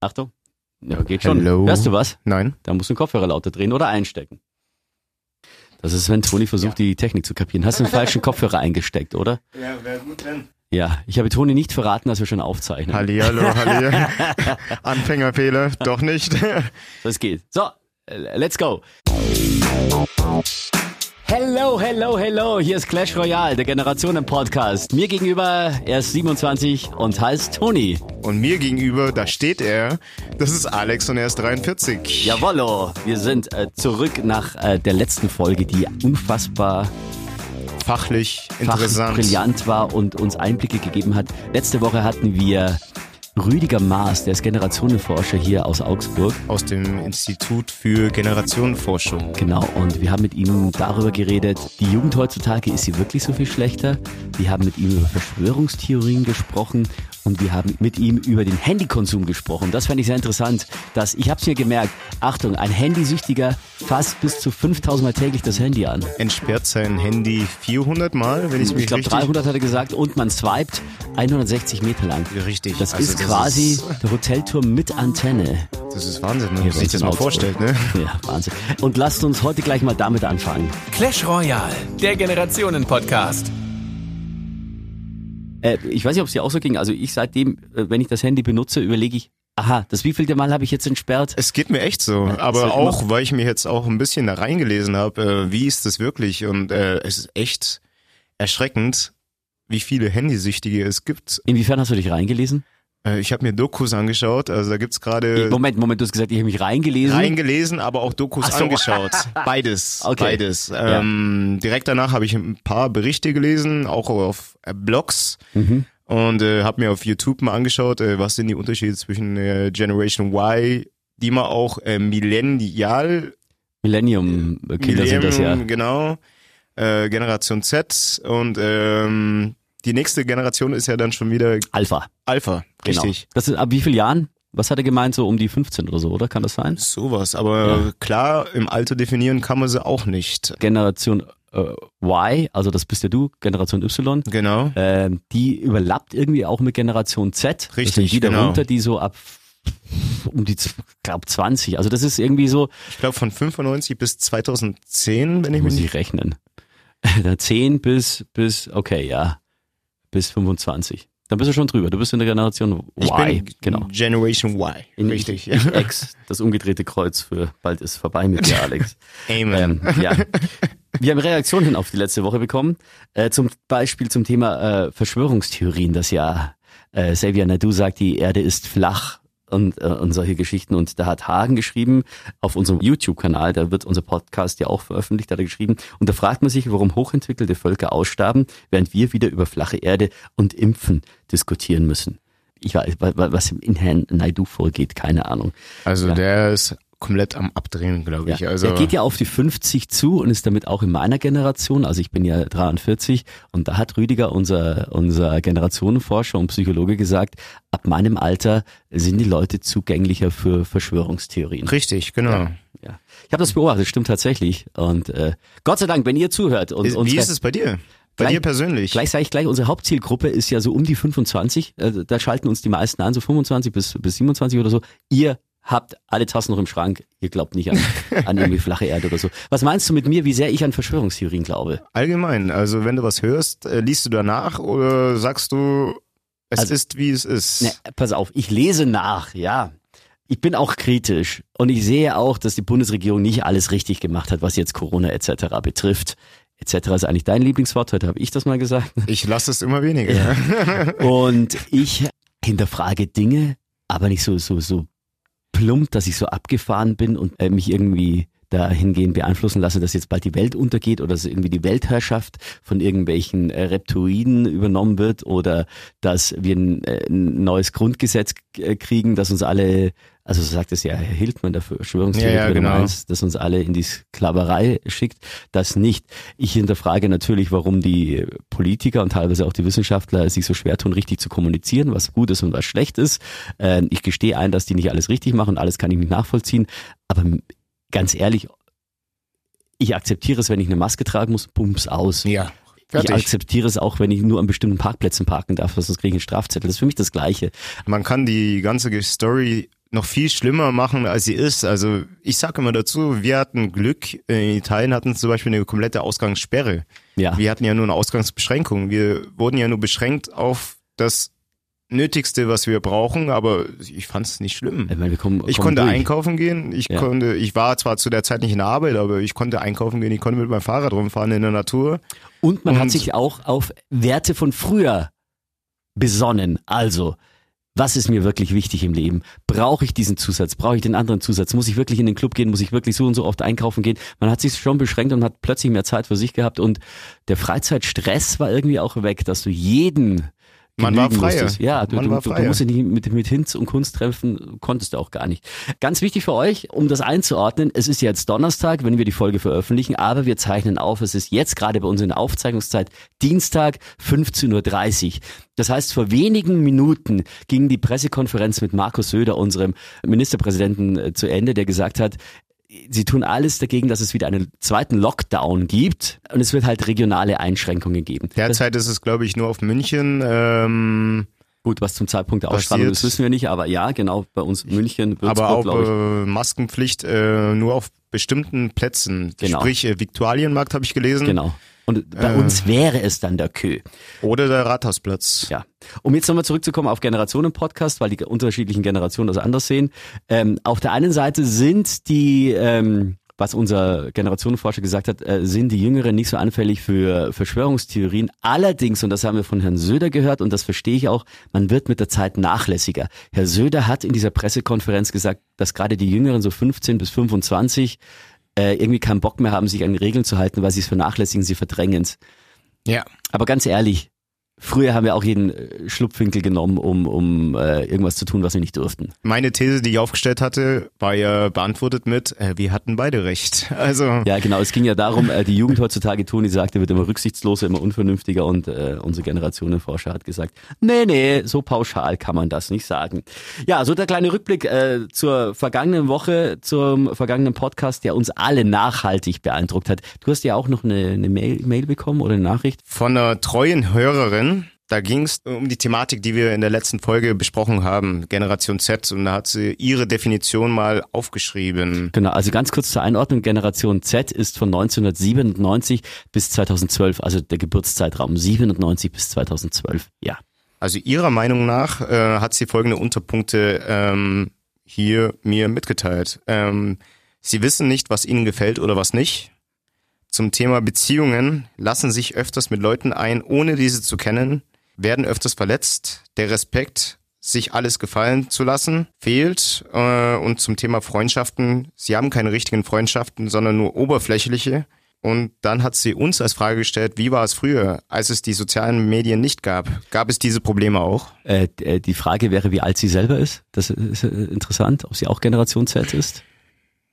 Achtung. Ja, geht schon. Hello. Hörst du was? Nein. Da musst du den Kopfhörer lauter drehen oder einstecken. Das ist, wenn Toni versucht, die Technik zu kapieren. Hast du den falschen Kopfhörer eingesteckt, oder? Ja, wäre gut, wenn. Ja, ich habe Toni nicht verraten, dass wir schon aufzeichnen. Hallihallo, Hallihallo. Anfängerfehler, doch nicht. Das geht. So, let's go. Hello, hello, hello. Hier ist Clash Royale, der Generationen-Podcast. Mir gegenüber, er ist 27 und heißt Toni. Und mir gegenüber, da steht er. Das ist Alex und er ist 43. Jawollo, wir sind äh, zurück nach äh, der letzten Folge, die unfassbar Fachlich fachlich interessant. brillant war und uns Einblicke gegeben hat. Letzte Woche hatten wir Rüdiger Maas, der ist Generationenforscher hier aus Augsburg. Aus dem Institut für Generationenforschung. Genau, und wir haben mit ihm darüber geredet, die Jugend heutzutage, ist sie wirklich so viel schlechter? Wir haben mit ihm über Verschwörungstheorien gesprochen und wir haben mit ihm über den Handykonsum gesprochen. Das fand ich sehr interessant, dass, ich habe es mir gemerkt, Achtung, ein Handysüchtiger fasst bis zu 5000 Mal täglich das Handy an. Entsperrt sein Handy 400 Mal, wenn ich mich Ich glaube richtig... 300 hat er gesagt und man swiped 160 Meter lang. Richtig. Das Also ist das quasi ist- der Hotelturm mit Antenne. Das ist Wahnsinn, wenn Hier man sich das mal Augsburg. vorstellt, ne? Ja, Wahnsinn. Und lasst uns heute gleich mal damit anfangen. Clash Royale, der Generationen-Podcast. Äh, ich weiß nicht, ob es dir auch so ging. Also ich seitdem, äh, wenn ich das Handy benutze, überlege ich, aha, das wievielte Mal habe ich jetzt entsperrt? Es geht mir echt so, es aber wird auch, weil ich mir jetzt auch ein bisschen da reingelesen habe, äh, wie ist das wirklich und äh, es ist echt erschreckend, wie viele Handysüchtige es gibt. Inwiefern hast du dich reingelesen? Äh, ich habe mir Dokus angeschaut, also da gibt's gerade Moment, Moment, du hast gesagt, ich habe mich reingelesen. reingelesen, aber auch Dokus so. angeschaut. Beides, Okay. beides. Ähm, Direkt danach habe ich ein paar Berichte gelesen, auch auf äh, Blogs. Mhm. Und äh, habe mir auf YouTube mal angeschaut, äh, was sind die Unterschiede zwischen äh, Generation Y, die man auch äh, Millennial Millennium-Kinder sind das ja. Millennium, Genau. Äh, Generation Z und ähm, die nächste Generation ist ja dann schon wieder Alpha. Alpha, Genau. richtig. Das ist ab wie vielen Jahren? Was hat er gemeint? So um die 15 oder so, oder? Kann das sein? Sowas, aber Ja. klar, im Alter definieren kann man sie auch nicht. Generation äh, Y, also das bist ja du, Generation Y. Genau. Ähm, die überlappt irgendwie auch mit Generation Z. das Richtig, sind die genau. darunter, die so ab um die, glaube 20. Also das ist irgendwie so, Ich glaube von 95 bis 2010, wenn ich mich muss ich rechnen. 10 bis, bis, okay, ja, bis 25. Dann bist du schon drüber. Du bist in der Generation Y. Genau. Generation Y. In, Richtig. Ich, ich X, das umgedrehte Kreuz für bald ist vorbei mit dir, Alex. Amen. ähm, ja. Wir haben Reaktionen auf die letzte Woche bekommen. Äh, zum Beispiel zum Thema äh, Verschwörungstheorien, das ja äh, Xavier Nadu sagt, die Erde ist flach und, äh, und solche Geschichten. Und da hat Hagen geschrieben auf unserem YouTube-Kanal, da wird unser Podcast ja auch veröffentlicht, da hat er geschrieben. Und da fragt man sich, warum hochentwickelte Völker aussterben, während wir wieder über flache Erde und Impfen diskutieren müssen. Ich weiß, wa- wa- was in Herrn Naidu vorgeht, keine Ahnung. Also Ja. der ist komplett am Abdrehen, glaube ich. Ja, Also er geht ja auf die 50 zu und ist damit auch in meiner Generation, also ich bin ja 43 und da hat Rüdiger, unser, unser Generationenforscher und Psychologe gesagt, ab meinem Alter sind die Leute zugänglicher für Verschwörungstheorien. richtig, genau. Ja. Ich habe das beobachtet, stimmt tatsächlich und äh, Gott sei Dank, wenn ihr zuhört und Wie ist es bei dir? Bei Gleich- dir persönlich? Gleich sage ich gleich, unsere Hauptzielgruppe ist ja so um die 25. Äh, Da schalten uns die meisten an, so 25 bis, bis 27 oder so. Ihr habt alle Tassen noch im Schrank. Ihr glaubt nicht an, an irgendwie flache Erde oder so. Was meinst du mit mir, wie sehr ich an Verschwörungstheorien glaube? Allgemein, also wenn du was hörst, äh, liest du danach oder sagst du, es Also- ist wie es ist? Ne, pass auf, ich lese nach, ja. Ich bin auch kritisch und ich sehe auch, dass die Bundesregierung nicht alles richtig gemacht hat, was jetzt Corona etc. betrifft. Etc. ist eigentlich dein Lieblingswort, heute habe ich das mal gesagt. Ich lasse es immer weniger. Und ich hinterfrage Dinge, aber nicht so, so, so plump, dass ich so abgefahren bin und äh, mich irgendwie dahingehend beeinflussen lasse, dass jetzt bald die Welt untergeht oder dass irgendwie die Weltherrschaft von irgendwelchen äh, Reptoiden übernommen wird oder dass wir ein, äh, ein neues Grundgesetz äh, kriegen, das uns alle, also so sagt es ja Herr Hildmann, der Verschwörungstheoretiker Ja, ja, Nummer genau. eins, das uns alle in die Sklaverei schickt, das nicht. Ich hinterfrage natürlich, warum die Politiker und teilweise auch die Wissenschaftler sich so schwer tun, richtig zu kommunizieren, was gut ist und was schlecht ist. Ähm, Ich gestehe ein, dass die nicht alles richtig machen und alles kann ich nicht nachvollziehen. Aber ganz ehrlich, ich akzeptiere es, wenn ich eine Maske tragen muss, bums aus. Ja, Ich fertig. akzeptiere es auch, wenn ich nur an bestimmten Parkplätzen parken darf, sonst kriege ich einen Strafzettel. Das ist für mich das Gleiche. Man kann die ganze Story noch viel schlimmer machen, als sie ist. Also ich sage immer dazu, wir hatten Glück. In Italien hatten zum Beispiel eine komplette Ausgangssperre. Ja. Wir hatten ja nur eine Ausgangsbeschränkung. Wir wurden ja nur beschränkt auf das Nötigste, was wir brauchen, aber ich fand es nicht schlimm. Ich, meine, kommen, Ich konnte durch. einkaufen gehen, ich Ja. konnte, ich war zwar zu der Zeit nicht in der Arbeit, aber ich konnte einkaufen gehen, ich konnte mit meinem Fahrrad rumfahren in der Natur. Und man hat Und- sich auch auf Werte von früher besonnen. Also, was ist mir wirklich wichtig im Leben? Brauche ich diesen Zusatz? Brauche ich den anderen Zusatz? Muss ich wirklich in den Club gehen? Muss ich wirklich so und so oft einkaufen gehen? Man hat sich schon beschränkt und hat plötzlich mehr Zeit für sich gehabt und der Freizeitstress war irgendwie auch weg, dass du jeden Man war musstest. Ja, du, du, du, du freier. musst dich nicht mit, mit Hinz und Kunst treffen, konntest du auch gar nicht. Ganz wichtig für euch, um das einzuordnen, es ist jetzt Donnerstag, wenn wir die Folge veröffentlichen, aber wir zeichnen auf, es ist jetzt gerade bei uns in der Aufzeichnungszeit Dienstag 15.30 Uhr. Das heißt, vor wenigen Minuten ging die Pressekonferenz mit Markus Söder, unserem Ministerpräsidenten, äh, zu Ende, der gesagt hat, Sie tun alles dagegen, dass es wieder einen zweiten Lockdown gibt und es wird halt regionale Einschränkungen geben. Derzeit ist es, glaube ich, nur auf München. Ähm, Gut, was zum Zeitpunkt der Ausstrahlung Passiert. ist, wissen wir nicht, aber ja, genau, bei uns München, Würzburg, aber auch äh, Maskenpflicht äh, nur auf bestimmten Plätzen. Genau. Sprich, äh, Viktualienmarkt habe ich gelesen. Genau. Und bei Äh. uns wäre es dann der Kö. Oder der Rathausplatz. Ja. Um jetzt nochmal zurückzukommen auf Generationen-Podcast, weil die unterschiedlichen Generationen das anders sehen. Ähm, auf der einen Seite sind die, ähm, was unser Generationenforscher gesagt hat, äh, sind die Jüngeren nicht so anfällig für Verschwörungstheorien. Allerdings, und das haben wir von Herrn Söder gehört, und das verstehe ich auch, man wird mit der Zeit nachlässiger. Herr Söder hat in dieser Pressekonferenz gesagt, dass gerade die Jüngeren, so 15 bis 25, äh, irgendwie keinen Bock mehr haben, sich an die Regeln zu halten, weil sie es vernachlässigen, sie verdrängen es. Ja. Aber ganz ehrlich, früher haben wir auch jeden äh, Schlupfwinkel genommen, um, um äh, irgendwas zu tun, was wir nicht durften. Meine These, die ich aufgestellt hatte, war ja beantwortet mit, äh, wir hatten beide recht. Also Ja, genau. Es ging ja darum, äh, die Jugend heutzutage, Toni sagte, wird immer rücksichtsloser, immer unvernünftiger und äh, unsere Generationenforscher hat gesagt, nee, nee, so pauschal kann man das nicht sagen. Ja, so der kleine Rückblick äh, zur vergangenen Woche, zum vergangenen Podcast, der uns alle nachhaltig beeindruckt hat. Du hast ja auch noch eine, eine Mail, Mail bekommen oder eine Nachricht? von einer treuen Hörerin, da ging es um die Thematik, die wir in der letzten Folge besprochen haben, Generation Z. Und da hat sie ihre Definition mal aufgeschrieben. Genau, also ganz kurz zur Einordnung. Generation Z ist von 1997 bis 2012, also der Geburtszeitraum 97 bis 2012. Ja. Also ihrer Meinung nach äh, hat sie folgende Unterpunkte ähm, hier mir mitgeteilt. Ähm, sie wissen nicht, was ihnen gefällt oder was nicht. Zum Thema Beziehungen lassen sich öfters mit Leuten ein, ohne diese zu kennen, werden öfters verletzt. Der Respekt, sich alles gefallen zu lassen, fehlt. Äh, und zum Thema Freundschaften, sie haben keine richtigen Freundschaften, sondern nur oberflächliche. Und dann hat sie uns als Frage gestellt, wie war es früher, als es die sozialen Medien nicht gab? Gab es diese Probleme auch? Äh, äh, die Frage wäre, wie alt sie selber ist. Das ist äh, interessant, ob sie auch Generation Z ist.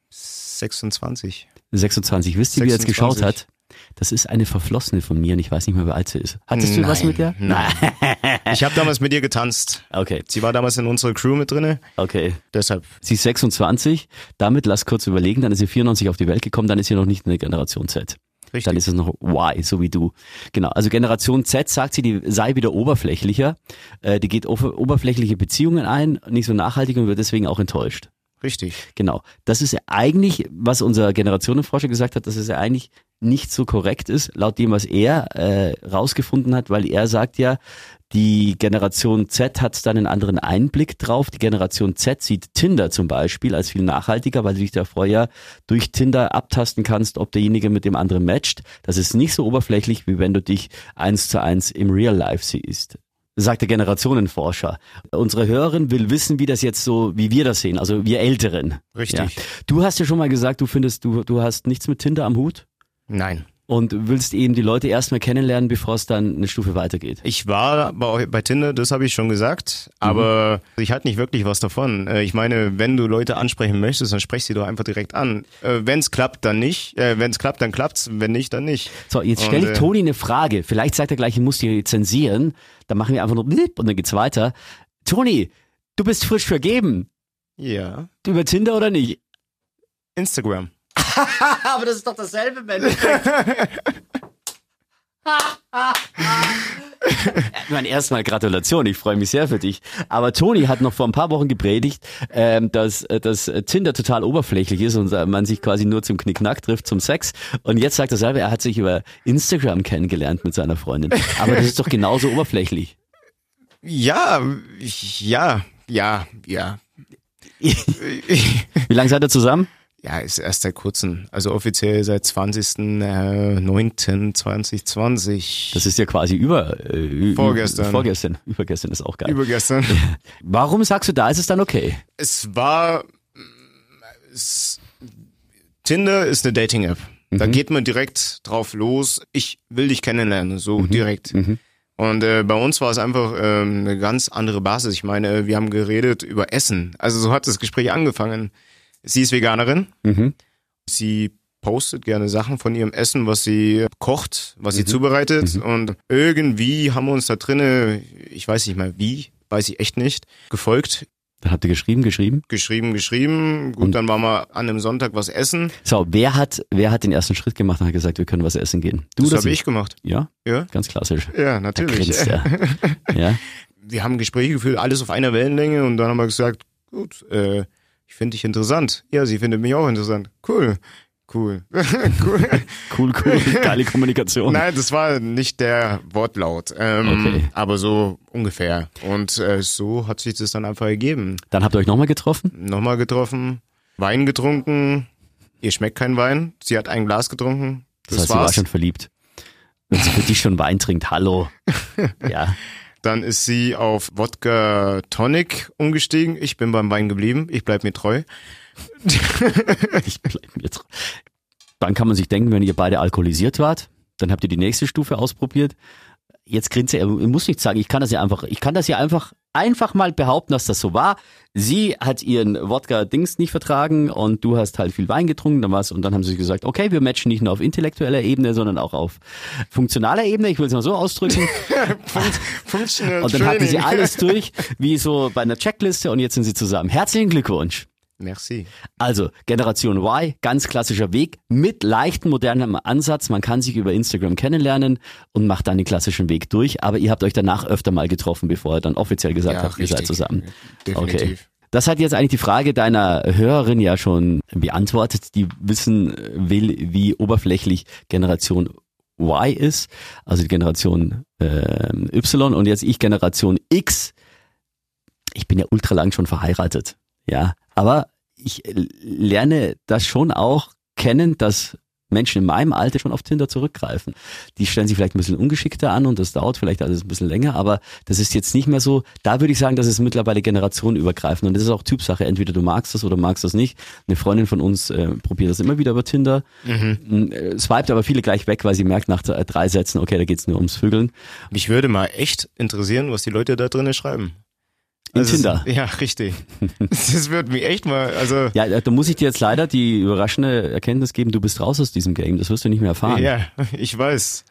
26. 26. Wisst ihr, wie er jetzt geschaut 26. hat? Das ist eine Verflossene von mir und ich weiß nicht mehr, wie alt sie ist. Hattest du was Nein, mit der? nein. Ich habe damals mit ihr getanzt. Okay, Sie war damals in unserer Crew mit drinne, okay. deshalb. Sie ist 26. Damit lass kurz überlegen, dann ist sie 94 auf die Welt gekommen, dann ist sie noch nicht eine Generation Z. Richtig. Dann ist es noch Y, so wie du. Genau. Also Generation Z sagt sie, die sei wieder oberflächlicher. Äh, die geht oberflächliche Beziehungen ein, nicht so nachhaltig und wird deswegen auch enttäuscht. Richtig. Genau. Das ist ja eigentlich, was unser Generationenforscher gesagt hat, dass es ja eigentlich nicht so korrekt ist, laut dem, was er äh, rausgefunden hat, weil er sagt ja, die Generation Z hat dann einen anderen Einblick drauf. Die Generation Z sieht Tinder zum Beispiel als viel nachhaltiger, weil du dich da vorher durch Tinder abtasten kannst, ob derjenige mit dem anderen matcht. Das ist nicht so oberflächlich, wie wenn du dich eins zu eins im Real Life siehst sagt der Generationenforscher. Unsere Hörerin will wissen, wie das jetzt so, wie wir das sehen, also wir Älteren. Richtig. Ja. Du hast ja schon mal gesagt, du findest, du, du hast nichts mit Tinder am Hut Nein. und willst eben die Leute erstmal kennenlernen, bevor es dann eine Stufe weitergeht. Ich war bei, bei Tinder, das habe ich schon gesagt, aber ich halte nicht wirklich was davon. Äh, Ich meine, wenn du Leute ansprechen möchtest, dann sprech sie doch einfach direkt an. Wenn es klappt, dann nicht. Wenn es klappt, dann klappt's. Wenn nicht, dann nicht. So, jetzt stelle ich äh, Toni eine Frage. Vielleicht sagt er gleich, ich muss die zensieren. Dann machen wir einfach nur blip und dann geht's weiter. Toni, du bist frisch vergeben. Ja. Über Tinder oder nicht? Instagram. Aber das ist doch dasselbe, Mensch. Ich meine, erstmal Gratulation, ich freue mich sehr für dich. Aber Toni hat noch vor ein paar Wochen gepredigt, ähm, dass, äh, dass Tinder total oberflächlich ist und äh, man sich quasi nur zum Knickknack trifft, zum Sex. Und jetzt sagt er selber, er hat sich über Instagram kennengelernt mit seiner Freundin. Aber das ist doch genauso oberflächlich. Ja, ja, ja, ja. Wie lange seid ihr zusammen? Ja, ist erst seit kurzem. Also offiziell seit 20.09.2020. Das ist ja quasi über äh, Vorgestern. Vorgestern. Übergestern ist auch geil. übergestern. Warum sagst du, da ist es dann okay? Es war. Es, Tinder ist eine Dating-App. Da geht man direkt drauf los. Ich will dich kennenlernen, so direkt. Und äh, bei uns war es einfach ähm, eine ganz andere Basis. Ich meine, wir haben geredet über Essen. Also so hat das Gespräch angefangen. Sie ist Veganerin. Mhm. Sie postet gerne Sachen von ihrem Essen, was sie kocht, was sie zubereitet. Und irgendwie haben wir uns da drinnen, ich weiß nicht mal wie, weiß ich echt nicht, gefolgt Dann habt ihr geschrieben, geschrieben. geschrieben, geschrieben. Gut, dann waren wir an einem Sonntag was essen. So, wer hat, wer hat den ersten Schritt gemacht und hat gesagt, wir können was essen gehen? Du Das habe ich gemacht. Ja, Ja, ganz klassisch. ja, Da natürlich. grinst er. ja. Wir haben Gespräche geführt, alles auf einer Wellenlänge und dann haben wir gesagt, gut, äh, ich finde dich interessant. Ja, sie findet mich auch interessant. Cool. Cool. cool. Cool, cool, geile Kommunikation. Nein, das war nicht der Wortlaut, ähm, Okay. aber so ungefähr. Und äh, so hat sich das dann einfach ergeben. Dann habt ihr euch nochmal getroffen? Nochmal getroffen, Wein getrunken. Ihr schmeckt kein Wein. Sie hat ein Glas getrunken. Das, Das, heißt, sie war war's. schon verliebt. Wenn sie für dich schon Wein trinkt, hallo. Ja, Dann ist sie auf Wodka Tonic umgestiegen. Ich bin beim Wein geblieben. Ich bleib mir treu. ich bleib mir treu. Dann kann man sich denken, wenn ihr beide alkoholisiert wart, dann habt ihr die nächste Stufe ausprobiert. Jetzt grinst er, er muss nicht sagen, ich kann das ja einfach, ich kann das ja einfach, einfach mal behaupten, dass das so war. Sie hat ihren Wodka-Dings nicht vertragen und du hast halt viel Wein getrunken, dann war's, und dann haben sie gesagt, okay, wir matchen nicht nur auf intellektueller Ebene, sondern auch auf funktionaler Ebene, ich will es mal so ausdrücken. Und dann hatten sie alles durch, wie so bei einer Checkliste und jetzt sind sie zusammen. Herzlichen Glückwunsch. Merci. Also Generation Y, ganz klassischer Weg mit leichtem modernem Ansatz. Man kann sich über Instagram kennenlernen und macht dann den klassischen Weg durch. Aber ihr habt euch danach öfter mal getroffen, bevor ihr dann offiziell gesagt Ja, habt, ihr seid richtig. zusammen. Definitiv. Okay. Das hat jetzt eigentlich die Frage deiner Hörerin ja schon beantwortet, die wissen will, wie oberflächlich Generation Y ist, also die Generation ähm, Y und jetzt ich Generation X. Ich bin ja ultra lang schon verheiratet, ja, aber ich äh, lerne das schon auch kennen, dass Menschen in meinem Alter schon auf Tinder zurückgreifen. Die stellen sich vielleicht ein bisschen ungeschickter an und das dauert vielleicht alles ein bisschen länger, aber das ist jetzt nicht mehr so, da würde ich sagen, das ist mittlerweile generationenübergreifend und das ist auch Typsache, entweder du magst das oder magst das nicht. Eine Freundin von uns äh, probiert das immer wieder über Tinder, mhm. äh, swiped aber viele gleich weg, weil sie merkt nach drei drei Sätzen, okay, da geht's nur ums Vögeln. Mich würde mal echt interessieren, was die Leute da drinnen schreiben. In Also Tinder. Ja, richtig. das würde mich echt mal, also Ja, da muss ich dir jetzt leider die überraschende Erkenntnis geben, du bist raus aus diesem Game, das wirst du nicht mehr erfahren. ja, ich weiß.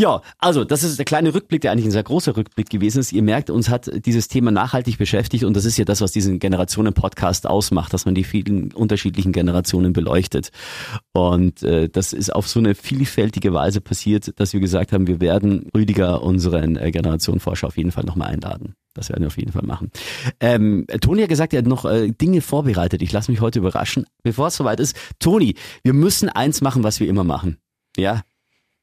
Ja, also das ist der kleine Rückblick, der eigentlich ein sehr großer Rückblick gewesen ist. Ihr merkt, uns hat dieses Thema nachhaltig beschäftigt und das ist ja das, was diesen Generationen-Podcast ausmacht, dass man die vielen unterschiedlichen Generationen beleuchtet. Und äh, das ist auf so eine vielfältige Weise passiert, dass wir gesagt haben, wir werden Rüdiger, unseren äh, Generationenforscher, auf jeden Fall nochmal einladen. Das werden wir auf jeden Fall machen. Ähm, Toni hat gesagt, er hat noch äh, Dinge vorbereitet. Ich lasse mich heute überraschen. Bevor es soweit ist, Toni, wir müssen eins machen, was wir immer machen. Ja,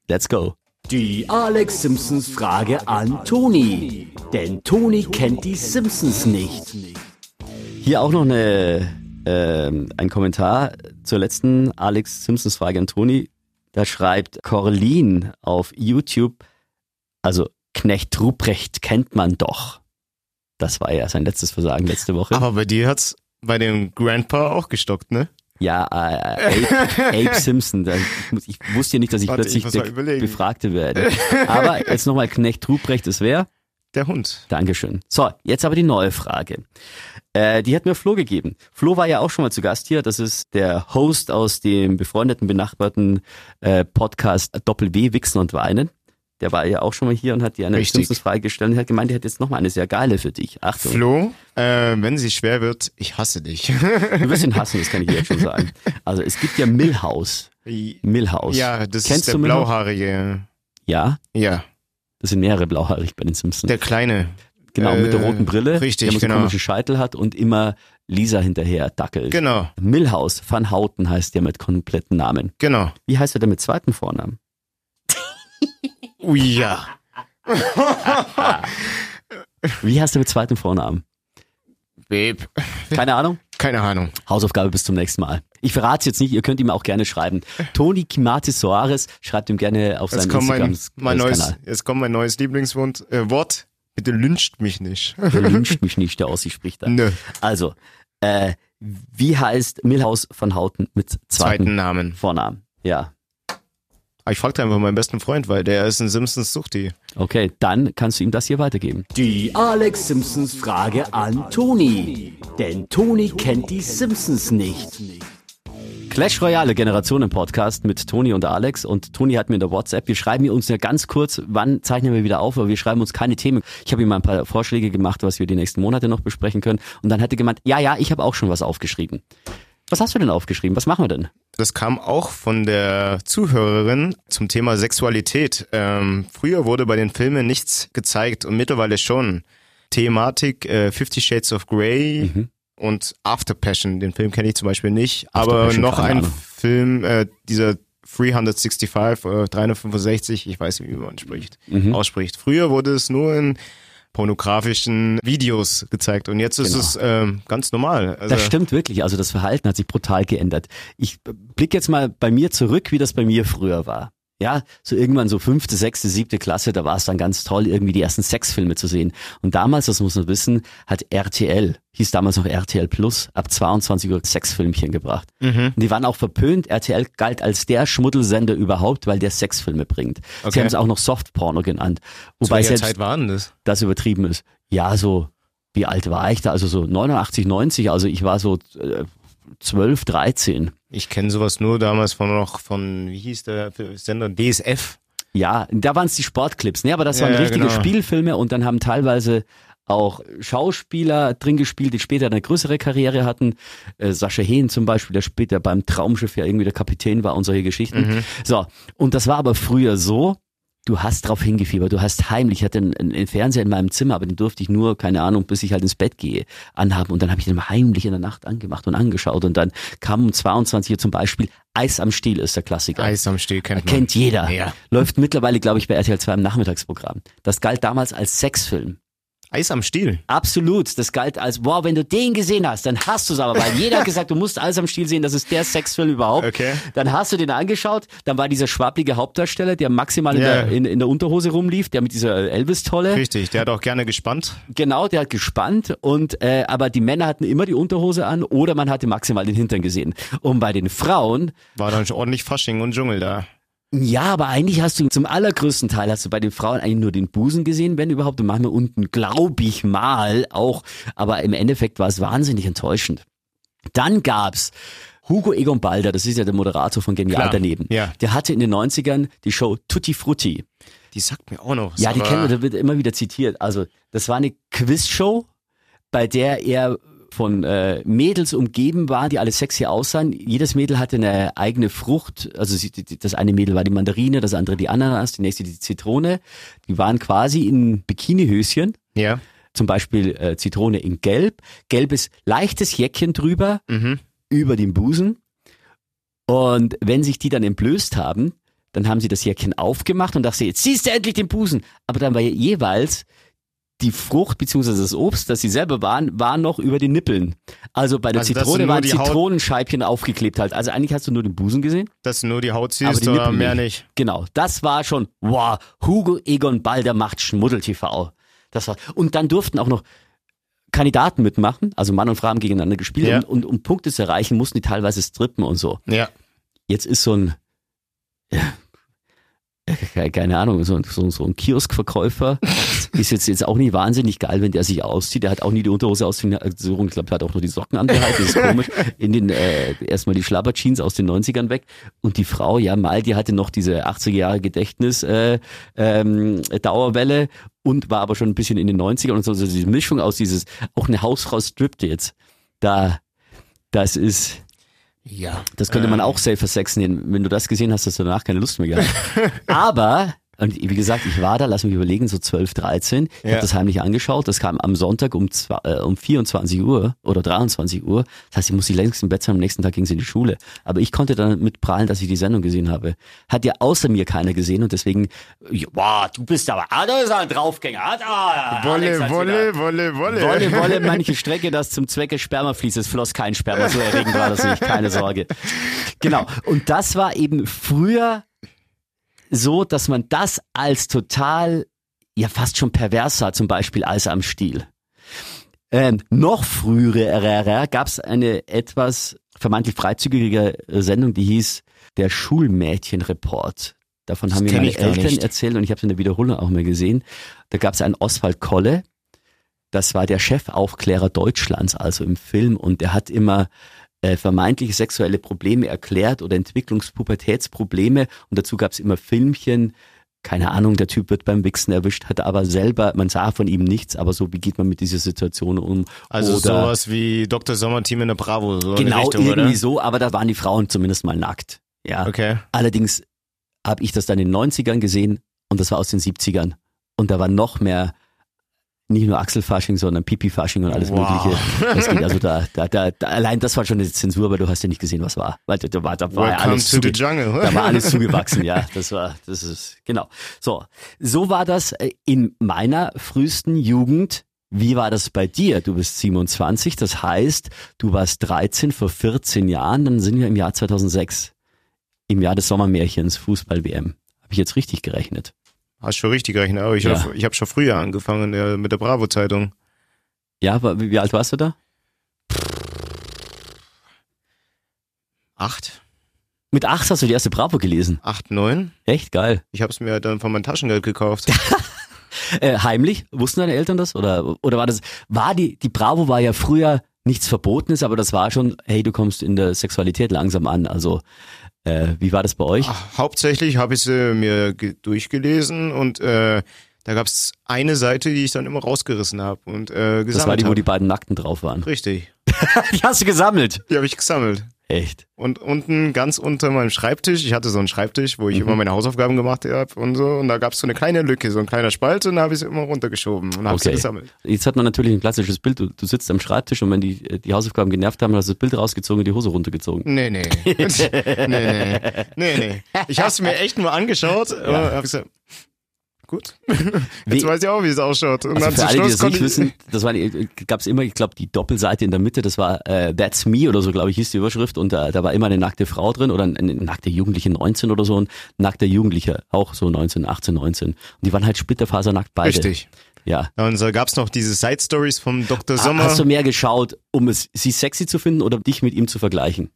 let's go. Die Alex Simpsons Frage an Toni. Denn Toni kennt die Simpsons nicht. Hier auch noch eine, ähm, ein Kommentar zur letzten Alex Simpsons Frage an Toni. Da schreibt Corlin auf YouTube, also Knecht Ruprecht kennt man doch. Das war ja sein letztes Versagen letzte Woche. Aber bei dir hat's bei dem Grandpa auch gestockt, ne? Ja, äh, Abe, Abe Simpson. Ich, wusste ja nicht, dass ich Warte, plötzlich ich der. Befragte werde. Aber jetzt nochmal Knecht Ruprecht ist wer? Der Hund. Dankeschön. So, jetzt aber die neue Frage. Äh, die hat mir Flo gegeben. Flo war ja auch schon mal zu Gast hier. Das ist der Host aus dem befreundeten, benachbarten äh, Podcast Doppel W, Wichsen und Weinen. Der war ja auch schon mal hier und hat dir eine Richtig. Simpsons Frage gestellt und hat gemeint, er hat jetzt nochmal eine sehr geile für dich. Achtung, Flo, äh, wenn sie schwer wird, ich hasse dich. du wirst ihn hassen, das kann ich dir jetzt schon sagen. Also es gibt ja Millhouse. Millhouse. ja, das Kennst ist der blauhaarige. Ja, Ja, das sind mehrere blauhaarig bei den Simpsons. der Kleine. genau, mit der äh, roten Brille, richtig, der immer so einen genau. komischen Scheitel hat und immer Lisa hinterher dackelt. Genau, Milhouse van Houten heißt der mit kompletten Namen. genau. Wie heißt er denn mit zweiten Vornamen? Ui, ja. Wie heißt er mit zweiten Vornamen? Babe. Keine Ahnung? Keine Ahnung. Hausaufgabe bis zum nächsten Mal. Ich verrate es jetzt nicht, ihr könnt ihm auch gerne schreiben. Toni Kimatis Soares schreibt ihm gerne auf seinen kommt mein, mein neues, Instagram-Kanal. jetzt kommt mein neues Lieblingswort. Äh, Wort. Bitte lyncht mich nicht. Der lyncht mich nicht, der Ossi spricht da. Nö. Also, äh, wie heißt Milhouse van Houten mit zweiten, Zweiten Namen. Vornamen? Ja. Aber Ich fragte einfach meinen besten Freund, weil der ist ein Simpsons Suchti. Okay, dann kannst du ihm das hier weitergeben. Die Alex Simpsons Frage an Toni. Denn Toni kennt die Simpsons nicht. Clash Royale Generationen Podcast mit Toni und Alex und Toni hat mir in der WhatsApp, wir schreiben uns ja ganz kurz, wann zeichnen wir wieder auf, aber wir schreiben uns keine Themen. Ich habe ihm mal ein paar Vorschläge gemacht, was wir die nächsten Monate noch besprechen können und dann hat er gemeint, ja, ja, ich habe auch schon was aufgeschrieben. Was hast du denn aufgeschrieben? Was machen wir denn? Das kam auch von der Zuhörerin zum Thema Sexualität. Ähm, früher wurde bei den Filmen nichts gezeigt und mittlerweile schon. Thematik äh, Fifty Shades of Grey und After Passion. Den Film kenne ich zum Beispiel nicht. After aber Passion, noch ein. Film, äh, dieser 365, äh, 365, ich weiß nicht, wie man spricht, Mhm. ausspricht. Früher wurde es nur in pornografischen Videos gezeigt und jetzt ist Genau. es ähm, ganz normal. Also, Das stimmt wirklich. Also das Verhalten hat sich brutal geändert. Ich blicke jetzt mal bei mir zurück, wie das bei mir früher war. Ja, so irgendwann so fünfte, sechste, siebte Klasse, da war es dann ganz toll, irgendwie die ersten Sexfilme zu sehen. Und damals, das muss man wissen, hat RTL, hieß damals noch RTL Plus, ab 22 Uhr Sexfilmchen gebracht. Mhm. Und die waren auch verpönt. RTL galt als der Schmuddelsender überhaupt, weil der Sexfilme bringt. Sie Okay. haben es auch noch Softporno genannt. Zu Wobei welcher selbst Zeit war denn das? das übertrieben ist. Ja, so, wie alt war ich da? Also so 89, 90, also ich war so äh, 12, 13. Ich kenne sowas nur damals von noch von, wie hieß der Sender? DSF. Ja, da waren es die Sportclips, ne? Aber das Ja, waren ja, richtige genau. Spielfilme und dann haben teilweise auch Schauspieler drin gespielt, die später eine größere Karriere hatten. Äh, Sascha Hehn zum Beispiel, der später beim Traumschiff ja irgendwie der Kapitän war und solche Geschichten. Mhm. So, und das war aber früher so, du hast drauf hingefiebert, du hast heimlich, ich hatte einen, einen Fernseher in meinem Zimmer, aber den durfte ich nur, keine Ahnung, bis ich halt ins Bett gehe, anhaben und dann habe ich den heimlich in der Nacht angemacht und angeschaut und dann kam um 22 Uhr zum Beispiel Eis am Stiel ist der Klassiker. Eis am Stiel kennt man. Kennt jeder. Ja. Läuft mittlerweile, glaube ich, bei RTL 2 im Nachmittagsprogramm. Das galt damals als Sexfilm. Eis am Stiel. Absolut. Das galt als, wow, wenn du den gesehen hast, dann hast du es aber, weil jeder hat gesagt, du musst alles am Stiel sehen, das ist der Sexfilm überhaupt. Okay. Dann hast du den angeschaut, dann war dieser schwabbelige Hauptdarsteller, der maximal in, Ja. der, in, in der Unterhose rumlief, der mit dieser Elvis-Tolle. Richtig, der hat auch gerne gespannt. Genau, der hat gespannt und äh, aber die Männer hatten immer die Unterhose an oder man hatte maximal den Hintern gesehen. Und bei den Frauen War dann schon ordentlich Fasching und Dschungel da. Ja, aber eigentlich hast du zum allergrößten Teil hast du bei den Frauen eigentlich nur den Busen gesehen, wenn überhaupt. Und manchmal unten, glaube ich mal, auch. Aber im Endeffekt war es wahnsinnig enttäuschend. Dann gab's Hugo Egon Balder, das ist ja der Moderator von Genial Klar, daneben. ja. Der hatte in den 90ern die Show Tutti Frutti. Die sagt mir auch noch was. Ja, die kennen wir, da wird immer wieder zitiert. Also, das war eine Quizshow, bei der er von äh, Mädels umgeben war, die alle sexy aussahen. Jedes Mädel hatte eine eigene Frucht. Also sie, das eine Mädel war die Mandarine, das andere die Ananas, die nächste die Zitrone. Die waren quasi in Bikinihöschen. Ja. Zum Beispiel äh, Zitrone in Gelb. Gelbes leichtes Jäckchen drüber, Mhm. über den Busen. Und wenn sich die dann entblößt haben, dann haben sie das Jäckchen aufgemacht und dachten, jetzt siehst du endlich den Busen. Aber dann war jeweils die Frucht beziehungsweise das Obst, das sie selber waren, war noch über den Nippeln. Also bei der Also, Zitrone waren die Haut- Zitronenscheibchen aufgeklebt halt. Also eigentlich hast du nur den Busen gesehen. Dass du nur die Haut Aber siehst die oder Nippel mehr nicht. nicht. Genau, das war schon, wow, Hugo Egon Balder macht Schmuddel-TV. Das war, und dann durften auch noch Kandidaten mitmachen, also Mann und Frau haben gegeneinander gespielt Ja. und, und um Punkte zu erreichen, mussten die teilweise strippen und so. Ja. Jetzt ist so ein, keine Ahnung, so ein, so ein Kioskverkäufer ist jetzt, jetzt auch nicht wahnsinnig geil, wenn der sich auszieht. Der hat auch nie die Unterhose ausgezogen. Ich glaube, der hat auch nur die Socken angehalten. Das ist komisch. In den, äh, erstmal die Schlabberjeans aus den 90ern weg. Und die Frau, ja, mal, die hatte noch diese 80er Jahre Gedächtnis, äh, ähm, Dauerwelle und war aber schon ein bisschen in den 90ern und so, so diese Mischung aus dieses, auch eine Hausfrau strippte jetzt. Da, das ist, Ja. das könnte man auch Safer Sex nennen. Wenn du das gesehen hast, hast du danach keine Lust mehr gehabt. Aber Und wie gesagt, ich war da, lass mich überlegen, so 12, 13. Ich Ja. habe das heimlich angeschaut. Das kam am Sonntag um, zwei, äh, um 24 Uhr oder 23 Uhr. Das heißt, ich musste längst im Bett sein, am nächsten Tag ging sie in die Schule. Aber ich konnte dann mit prahlen, dass ich die Sendung gesehen habe. Hat ja außer mir keiner gesehen und deswegen, ja, wow, du bist aber, ah, da ist ein Draufgänger. Ah, da, Wolle, Wolle. Wolle, Wolle. Wolle, Wolle, manche Strecke, das zum Zwecke Sperma fließt. Es floss kein Sperma, so erregend war das nicht, keine Sorge. Genau. Und das war eben früher so, dass man das als total, ja fast schon pervers sah, zum Beispiel Eis am Stiel. Ähm, noch frühere gab es eine etwas vermeintlich freizügige Sendung, die hieß der Schulmädchenreport. Davon haben mir meine Eltern nicht. erzählt und ich habe es in der Wiederholung auch mal gesehen. Da gab es einen Oswald Kolle, das war der Chefaufklärer Deutschlands, also im Film, und der hat immer äh, vermeintliche sexuelle Probleme erklärt oder Entwicklungspubertätsprobleme und dazu gab es immer Filmchen. Keine Ahnung, der Typ wird beim Wichsen erwischt, hat aber selber, man sah von ihm nichts, aber so, wie geht man mit dieser Situation um? Also oder sowas wie Dr. Sommerteam in der Bravo, so genau Richtung, irgendwie oder? so, aber da waren die Frauen zumindest mal nackt. Ja. Okay. Allerdings habe ich das dann in den 90ern gesehen und das war aus den 70ern. Und da war noch mehr, nicht nur Achselfasching, sondern Pipi-Fasching und alles Wow. Mögliche. Das ging also da, da, da, da, allein das war schon eine Zensur, aber du hast ja nicht gesehen, was war. Weil da, da war, da war Welcome alles to da war alles zugewachsen, ja. Das war, das ist, genau. So. So war das äh, in meiner frühesten Jugend. Wie war das bei dir? Du bist 27, das heißt, du warst 13 vor 14 Jahren, dann sind wir im Jahr 2006. Im Jahr des Sommermärchens Fußball-WM. Habe ich jetzt richtig gerechnet? Hast schon richtig gerechnet, aber ich Ja. habe hab schon früher angefangen äh, mit der Bravo-Zeitung. Ja, aber wie, wie alt warst du da? Acht? Mit acht hast du die erste Bravo gelesen. Acht, neun? Echt geil. Ich habe es mir dann von meinem Taschengeld gekauft. Äh, heimlich? Wussten deine Eltern das? Oder, oder war das, war die, die Bravo war ja früher nichts Verbotenes, aber das war schon, hey, du kommst in der Sexualität langsam an. Also, äh, wie war das bei euch? Hauptsächlich habe ich sie mir ge- durchgelesen und äh, da gab es eine Seite, die ich dann immer rausgerissen habe und äh, gesammelt das war die, wo hab. die beiden Nackten drauf waren. Richtig. die hast du gesammelt. Die habe ich gesammelt. Echt? Und unten ganz unter meinem Schreibtisch, ich hatte so einen Schreibtisch, wo ich Mhm. immer meine Hausaufgaben gemacht habe und so, und da gab es so eine kleine Lücke, so ein kleiner Spalt und da habe ich sie immer runtergeschoben und habe sie Okay. gesammelt. Jetzt hat man natürlich ein klassisches Bild. Du, du sitzt am Schreibtisch und wenn die, die Hausaufgaben genervt haben, hast du das Bild rausgezogen und die Hose runtergezogen. Nee, nee. nee, nee. Nee, nee. Ich habe es mir echt nur angeschaut und habe gesagt, gut, jetzt weiß ich auch, wie es ausschaut. Und Also dann für alle, die das nicht ich, wissen, das war, gab es immer, ich glaube, die Doppelseite in der Mitte, das war äh, That's Me oder so, glaube ich, hieß die Überschrift und da, da war immer eine nackte Frau drin oder eine nackte Jugendliche 19 oder so und nackter Jugendlicher auch so 19, 18, 19 und die waren halt splitterfasernackt beide. Richtig. Ja. Und so gab es noch diese Side Stories vom Dr. Sommer. Hast du mehr geschaut, um es sie sexy zu finden oder dich mit ihm zu vergleichen?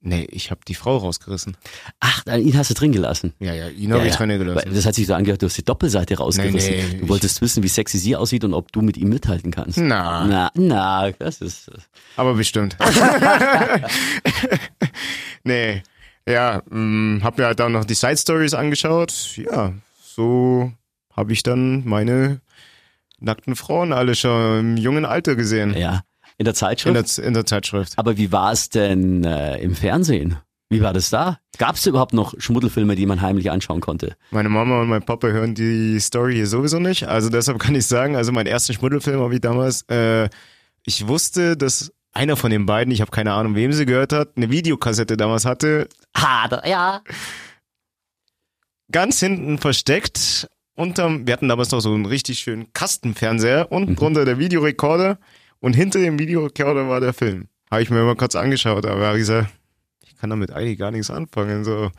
Nee, ich habe die Frau rausgerissen. Ach, ihn hast du drin gelassen. Ja, ja, ihn habe ich drin Weil gelassen. Das hat sich so angehört, du hast die Doppelseite rausgerissen. Nee, nee, du wolltest wissen, wie sexy sie aussieht und ob du mit ihm mithalten kannst. Na, Na, na, das ist. aber bestimmt. nee, ja, mh, hab mir halt dann noch die Side Stories angeschaut. Ja, so habe ich dann meine nackten Frauen alle schon im jungen Alter gesehen. Ja. In der In Zeitschrift. der, in der Zeitschrift. Aber wie war es denn äh, im Fernsehen? Wie war das da? Gab es überhaupt noch Schmuddelfilme, die man heimlich anschauen konnte? Meine Mama und mein Papa hören die Story hier sowieso nicht. Also deshalb kann ich sagen, also meinen ersten Schmuddelfilm habe ich damals, äh, ich wusste, dass einer von den beiden, ich habe keine Ahnung, wem sie gehört hat, eine Videokassette damals hatte, Ha, da, ja. ganz hinten versteckt. Unterm, wir hatten damals noch so einen richtig schönen Kastenfernseher, unten drunter der Videorekorder und hinter dem Videorekorder war der Film. Habe ich mir mal kurz angeschaut, aber hab ich gesagt, ich kann damit eigentlich gar nichts anfangen. So,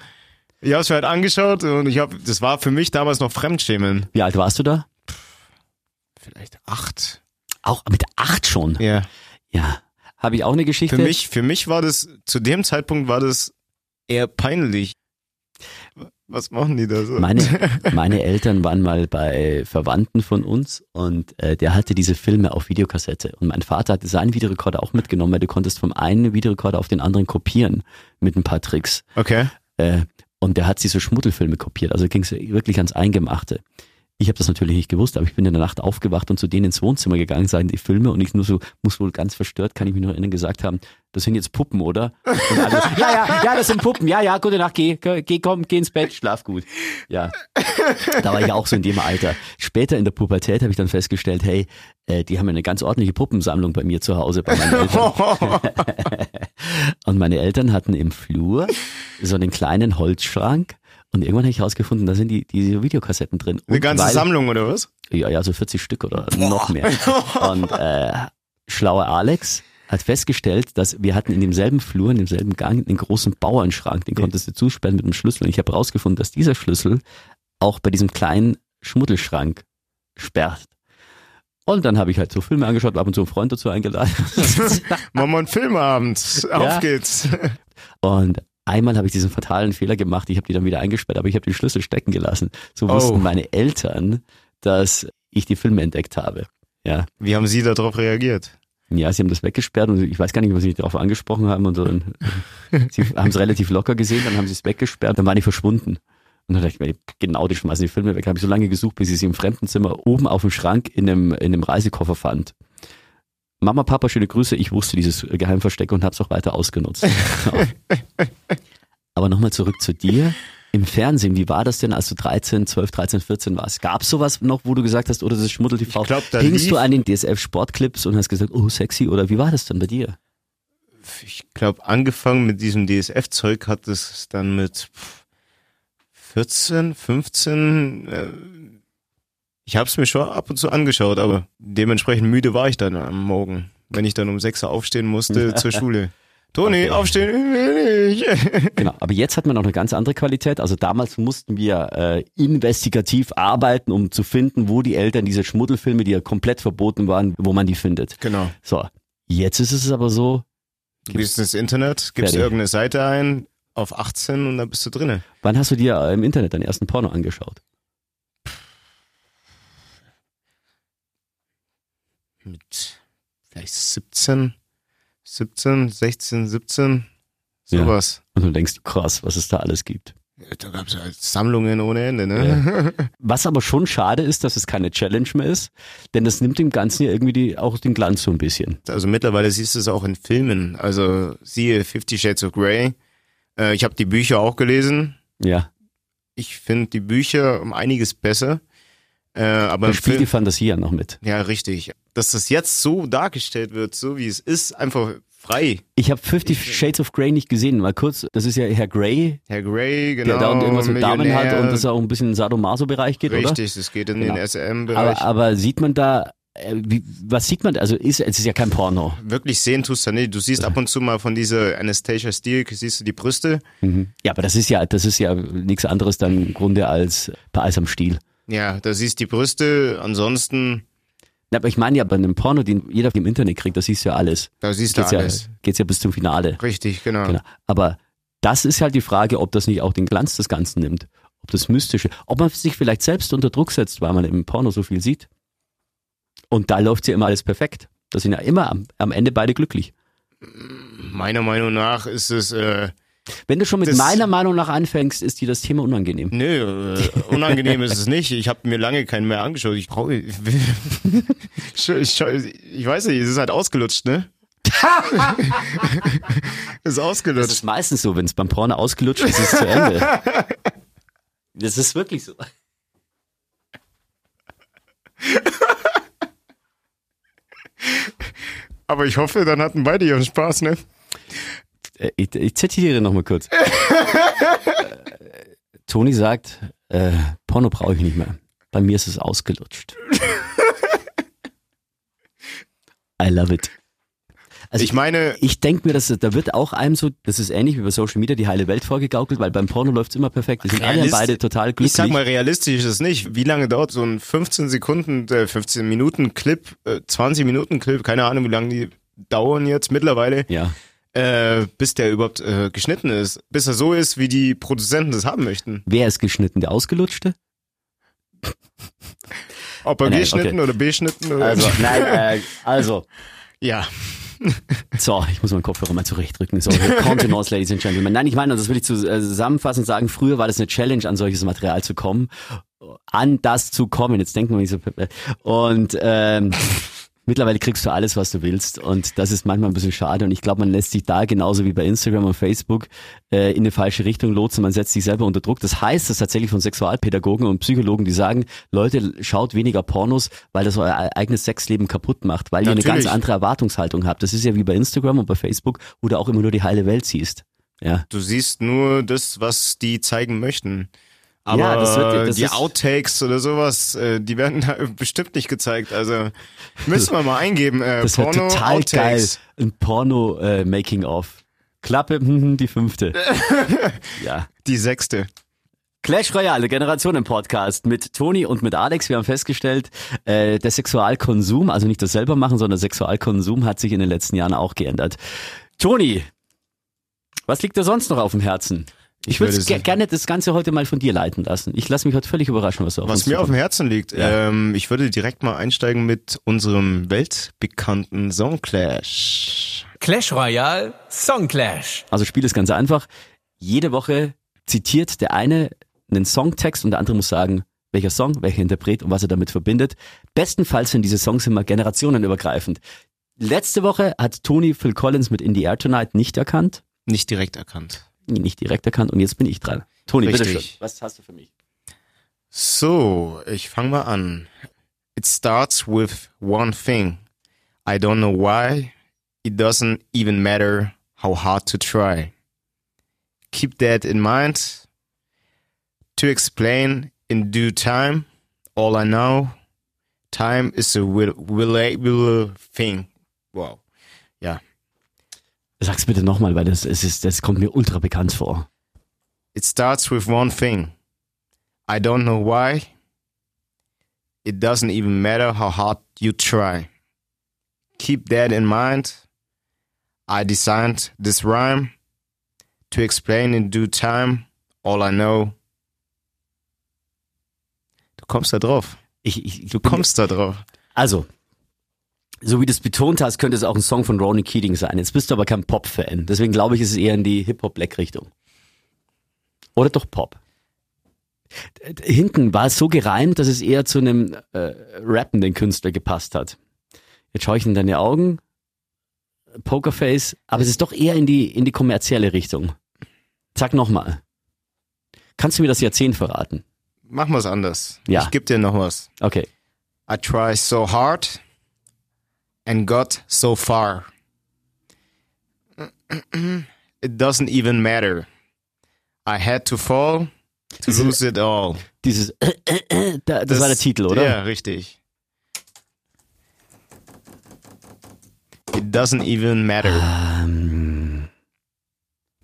ich habe es mir halt angeschaut und ich habe, das war für mich damals noch Fremdschämen. Wie alt warst du da? Vielleicht acht. Auch mit acht schon. Ja. Ja. Habe ich auch eine Geschichte? Für mich, für mich war das, zu dem Zeitpunkt war das eher peinlich. Was machen die da so? Meine, meine Eltern waren mal bei Verwandten von uns und äh, der hatte diese Filme auf Videokassette. Und mein Vater hatte seinen Videorekorder auch mitgenommen, weil du konntest vom einen Videorekorder auf den anderen kopieren mit ein paar Tricks. Okay. Äh, und der hat diese Schmuddelfilme kopiert, also ging es wirklich ans Eingemachte. Ich habe das natürlich nicht gewusst, aber ich bin in der Nacht aufgewacht und zu denen ins Wohnzimmer gegangen, seien die Filme und ich nur so, muss wohl ganz verstört, kann ich mich noch erinnern, gesagt haben, das sind jetzt Puppen, oder? Alle, ja, ja, ja, das sind Puppen, ja, ja, gute Nacht, geh, geh, komm, geh ins Bett, schlaf gut. Ja. Da war ich auch so in dem Alter. Später in der Pubertät habe ich dann festgestellt, hey, äh, die haben eine ganz ordentliche Puppensammlung bei mir zu Hause bei meinen Eltern. und meine Eltern hatten im Flur so einen kleinen Holzschrank und irgendwann habe ich herausgefunden, da sind die, diese Videokassetten drin. Eine Und ganze weil- Sammlung oder was? Ja, ja, so 40 Stück oder noch mehr. Und äh, schlauer Alex hat festgestellt, dass wir hatten in demselben Flur, in demselben Gang einen großen Bauernschrank, den konntest du zusperren mit einem Schlüssel. Und ich habe herausgefunden, dass dieser Schlüssel auch bei diesem kleinen Schmuddelschrank sperrt. Und dann habe ich halt so Filme angeschaut, ab und zu einen Freund dazu eingeladen. Machen wir einen Filmabend. Auf geht's. Und einmal habe ich diesen fatalen Fehler gemacht. Ich habe die dann wieder eingesperrt, aber ich habe den Schlüssel stecken gelassen. So Oh. wussten meine Eltern, dass ich die Filme entdeckt habe. Ja. Wie haben Sie darauf reagiert? Ja, sie haben das weggesperrt und ich weiß gar nicht, was sie darauf angesprochen haben. Und so. Und sie haben es relativ locker gesehen, dann haben sie es weggesperrt, dann waren die verschwunden. Und dann dachte ich mir, genau, die schmeißen die Filme weg. Habe ich so lange gesucht, bis ich sie im Fremdenzimmer oben auf dem Schrank in einem, in einem Reisekoffer fand. Mama, Papa, schöne Grüße. Ich wusste dieses Geheimversteck und habe es auch weiter ausgenutzt. Aber nochmal zurück zu dir. Im Fernsehen, wie war das denn, als du 13, 12, 13, 14 warst? Gab es sowas noch, wo du gesagt hast, oder das ist Schmuddel TV? Ich glaub, da Hingst du an den DSF-Sportclips und hast gesagt, oh, sexy, oder wie war das denn bei dir? Ich glaube, angefangen mit diesem DSF-Zeug hat es dann mit 14, 15. Äh, ich habe es mir schon ab und zu angeschaut, aber dementsprechend müde war ich dann am Morgen, wenn ich dann um 6 Uhr aufstehen musste zur Schule. Toni, Okay. aufstehen, ich will nicht. Genau, aber jetzt hat man auch eine ganz andere Qualität. Also damals mussten wir äh, investigativ arbeiten, um zu finden, wo die Eltern diese Schmuddelfilme, die ja komplett verboten waren, wo man die findet. Genau. So, jetzt ist es aber so, Du gehst ins Internet, gibst Fertig. irgendeine Seite ein, auf 18 und dann bist du drinne. wann hast du dir äh, im Internet deinen ersten Porno angeschaut? Mit vielleicht 17, 17, 16, 17, Ja. sowas. Und du denkst, krass, was es da alles gibt. Da gab es halt Sammlungen ohne Ende, ne? Was aber schon schade ist, dass es keine Challenge mehr ist, denn das nimmt dem Ganzen ja irgendwie die, auch den Glanz so ein bisschen. Also mittlerweile siehst du es auch in Filmen. Also siehe Fifty Shades of Grey. Äh, ich habe die Bücher auch gelesen. Ja, Ich finde die Bücher um einiges besser. Äh, aber da spielt die Fantasie ja noch mit. ja richtig. Dass das jetzt so dargestellt wird, so wie es ist, einfach frei. Ich habe Fifty Shades of Grey nicht gesehen, mal kurz, das ist ja Herr Grey, Herr Grey, genau. der da und irgendwas mit Damen hat und das auch ein bisschen in den Sadomaso-Bereich geht, oder? Richtig, das geht in Genau. den SM-Bereich. Aber, aber sieht man da, äh, wie, was sieht man, da? also ist, es ist ja kein Porno. Wirklich sehen tust du nicht. Du siehst ab und zu mal von dieser Anastasia Steele, siehst du die Brüste. Ja, aber das ist ja, das ist ja nichts anderes dann im Grunde als bei Eis am Stiel. Ja, da siehst die Brüste. Ansonsten, Na, aber ich meine ja bei einem Porno, den jeder im Internet kriegt, das siehst du ja alles. da siehst du Geht's alles. ja, geht's ja bis zum Finale. Richtig, genau. Genau. Aber das ist halt die Frage, ob das nicht auch den Glanz des Ganzen nimmt. Ob das Mystische, ob man sich vielleicht selbst unter Druck setzt, weil man im Porno so viel sieht. Und da läuft ja immer alles perfekt. Da sind ja immer am, am Ende beide glücklich. Meiner Meinung nach ist es, äh, Wenn du schon mit Das- meiner Meinung nach anfängst, ist dir das Thema unangenehm. nö, äh, unangenehm ist es nicht. Ich habe mir lange keinen mehr angeschaut. Ich brauche, ich, ich, ich, weiß nicht, es ist halt ausgelutscht, ne? ist Das ausgelutscht. ist meistens so, wenn es beim Porno ausgelutscht ist, ist es zu Ende. Das ist wirklich so. Aber ich hoffe, dann hatten beide ihren Spaß, ne? Äh, Ich, ich zitiere nochmal kurz. Äh, Toni sagt, äh, Porno brauche ich nicht mehr. Bei mir ist es ausgelutscht. I love it. Also Ich meine, ich denke mir, dass da wird auch einem so, das ist ähnlich wie bei Social Media, die heile Welt vorgegaukelt, weil beim Porno läuft's immer perfekt. Die sind alle beide total glücklich. ich sag mal, realistisch ist es nicht. Wie lange dauert so ein 15 Sekunden, äh, 15 Minuten Clip, äh, 20 Minuten Clip, keine Ahnung, wie lange die dauern jetzt mittlerweile, ja. Äh, bis der überhaupt äh, geschnitten ist. Bis er so ist, wie die Produzenten das haben möchten. Wer ist geschnitten? Der Ausgelutschte? Ob er Nein, geschnitten okay. oder beschnitten oder. Also, nein, äh, also. ja. So, ich muss meinen Kopfhörer mal zurechtdrücken. So, Contenance, Ladies and Gentlemen. Nein, ich meine, das will ich zusammenfassend sagen, früher war das eine Challenge, an solches Material zu kommen. an das zu kommen. Jetzt denken wir nicht so. Und ähm, mittlerweile kriegst du alles, was du willst. Und das ist manchmal ein bisschen schade. Und ich glaube, man lässt sich da genauso wie bei Instagram und Facebook äh, in eine falsche Richtung lotsen. Man setzt sich selber unter Druck. Das heißt das tatsächlich von Sexualpädagogen und Psychologen, die sagen, Leute, schaut weniger Pornos, weil das euer eigenes Sexleben kaputt macht, weil ihr eine Natürlich. ganz andere Erwartungshaltung habt. Das ist ja wie bei Instagram und bei Facebook, wo du auch immer nur die heile Welt siehst. Ja. Du siehst nur das, was die zeigen möchten. Aber Ja, das wird- das die Outtakes oder sowas, äh, die werden da bestimmt nicht gezeigt. Also müssen wir mal eingeben. Äh, Das Porno total Outtakes. geil. Ein Porno äh, Making of. Klappe, die fünfte. ja. Die sechste. Clash Royale, Generationen-Podcast mit Toni und mit Alex. Wir haben festgestellt, äh, der Sexualkonsum, also nicht das selber machen, sondern der Sexualkonsum hat sich in den letzten Jahren auch geändert. Toni, was liegt dir sonst noch auf dem Herzen? Ich, Ich würde ge gerne das Ganze heute mal von dir leiten lassen. Ich lasse mich heute völlig überraschen, was du auf Was uns mir auf dem. Herzen liegt, Ja. ähm, ich würde direkt mal einsteigen mit unserem weltbekannten Songclash. Clash Royale Song Clash. Also Spiel ist ganz einfach. Jede Woche zitiert der eine einen Songtext und der andere muss sagen, welcher Song, welcher Interpret und was er damit verbindet. Bestenfalls sind diese Songs immer generationenübergreifend. Letzte Woche hat Tony Phil Collins mit In the Air Tonight nicht erkannt, Nicht direkt erkannt. Nicht direkt erkannt und jetzt bin ich dran. Tony, Richtig. bitteschön. Was hast du für mich? So, ich fange mal an. It starts with one thing. I don't know why. It doesn't even matter how hard to try. Keep that in mind. To explain in due time, all I know, time is a will, willable thing. Wow. Ja. Sag's bitte nochmal, weil das, es ist, das kommt mir ultra bekannt vor. It starts with one thing. I don't know why. It doesn't even matter how hard you try. Keep that in mind. I designed this rhyme to explain in due time all I know. Du kommst da drauf. Ich, ich, Du kommst da drauf. Also, so wie du es betont hast, könnte es auch ein Song von Ronnie Keating sein. Jetzt bist du aber kein Pop-Fan. Deswegen glaube ich, ist es eher in die Hip-Hop-Black-Richtung. Oder doch Pop. Hinten war es so gereimt, dass es eher zu einem äh, rappenden Künstler gepasst hat. Jetzt schaue ich in deine Augen, Pokerface, aber es ist doch eher in die, in die kommerzielle Richtung. Sag nochmal. Kannst du mir das Jahrzehnt verraten? Machen wir es anders. Ja. Ich gebe dir noch was. Okay. I try so hard and got so far. It doesn't even matter. I had to fall to Diese- lose it all. Dieses, äh, äh, äh, da, das, war der Titel, oder? Ja, richtig. It doesn't even matter. Ähm,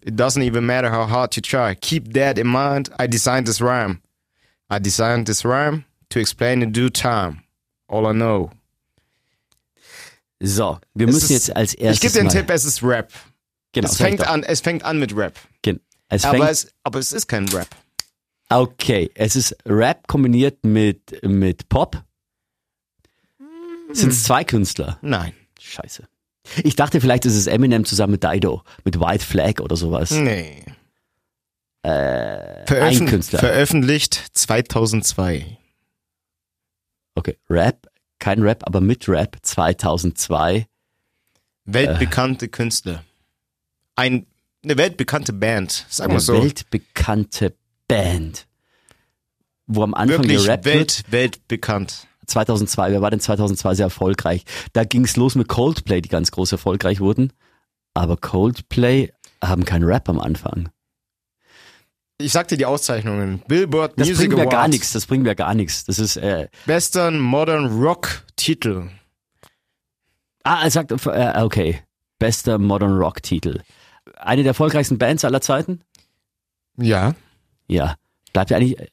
It doesn't even matter how hard you try. Keep that in mind. I designed this rhyme. I designed this rhyme to explain in due time. All I know. So, wir Es müssen ist- jetzt als Ich erstes gebe dir einen Tipp, es ist Rap. Genau, es fängt an, es fängt an mit Rap. Gen- Es Aber es, aber es ist kein Rap. okay, es ist Rap kombiniert mit, mit Pop. Sind es zwei Künstler? Nein. Scheiße. Ich dachte, vielleicht ist es Eminem zusammen mit Dido, mit White Flag oder sowas. Nee. Äh, Veröffent- ein Künstler. Veröffentlicht 2002. Okay, Rap, kein Rap, aber mit Rap 2002. Weltbekannte Künstler. Ein, eine weltbekannte Band, sagen wir Eine so. weltbekannte Band. Wo am Anfang Wirklich gerappt wird. Welt, weltbekannt. 2002, wer war denn 2002 sehr erfolgreich? Da ging's los mit Coldplay, die ganz groß erfolgreich wurden. Aber Coldplay haben keinen Rap am Anfang. Ich sag dir die Auszeichnungen. Billboard Das Music bringt mir gar nichts, das bringt mir gar nichts. Das ist, äh, Bester Modern Rock Titel. ah, er sagt, äh, okay, bester Modern Rock Titel. Eine der erfolgreichsten Bands aller Zeiten? Ja. Ja. Bleibt ja eigentlich äh,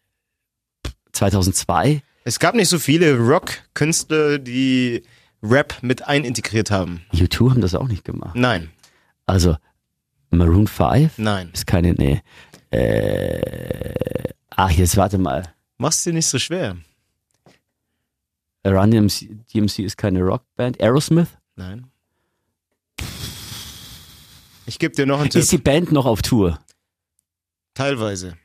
2002? Es gab nicht so viele Rock-Künstler, die Rap mit einintegriert haben. U2 haben das auch nicht gemacht. Nein, Also, Maroon 5 nein. ist keine, nee. Äh, ach, jetzt warte mal. Mach's dir nicht so schwer. Run DMC, DMC ist keine Rockband. Aerosmith? Nein. Ich gebe dir noch einen Ist Tipp. die Band noch auf Tour? Teilweise.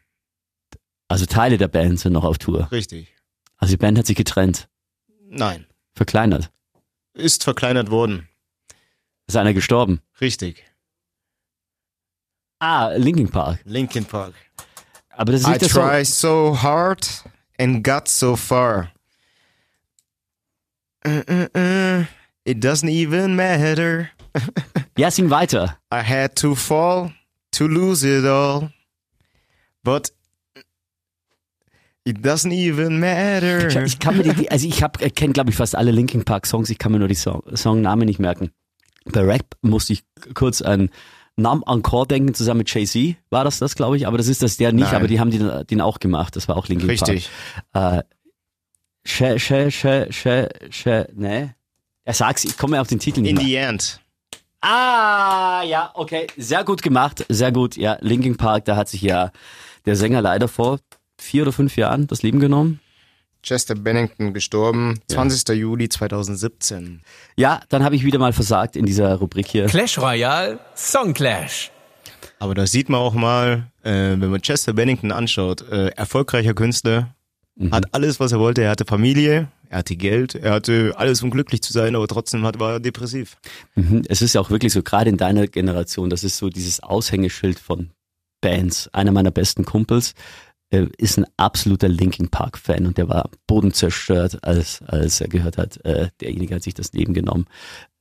Also Teile der Band sind noch auf Tour. Richtig. Also die Band hat sich getrennt, Nein. verkleinert. Ist verkleinert worden. Ist einer gestorben. Richtig. Ah, Linkin Park. Linkin Park. Aber das ist I nicht Song. try so hard and got so far. Uh, uh, uh, It doesn't even matter. Ja, sing weiter. I had to fall to lose it all. But it doesn't even matter. Ich, ich kann mir die, also ich habe kenne glaube ich fast alle Linkin Park Songs, ich kann mir nur die Song, Songnamen nicht merken. Bei Rap musste ich kurz an Nam Encore denken, zusammen mit Jay-Z war das das, glaube ich, aber das ist das der nicht, Nein. aber die haben den, den auch gemacht, das war auch Linkin Richtig. Park. Äh, She, she, she, she, ne? Er sagt's, ich komme auf den Titel nicht In mehr. the end. Ah, ja, okay. Sehr gut gemacht, sehr gut. Ja, Linkin Park, da hat sich ja der Sänger leider vor vier oder fünf Jahren das Leben genommen. Chester Bennington gestorben, 20. Juli 2017. Ja, dann habe ich wieder mal versagt in dieser Rubrik hier. Clash Royale Song Clash. Aber da sieht man auch mal, äh, wenn man Chester Bennington anschaut, äh, erfolgreicher Künstler, hat alles, was er wollte. Er hatte Familie, er hatte Geld, er hatte alles, um glücklich zu sein, aber trotzdem hat, war er depressiv. Mhm. Es ist ja auch wirklich so, gerade in deiner Generation, das ist so dieses Aushängeschild von Bands. Einer meiner besten Kumpels äh, ist ein absoluter Linkin Park Fan und der war am Boden zerstört, als, als er gehört hat, äh, derjenige hat sich das Leben genommen.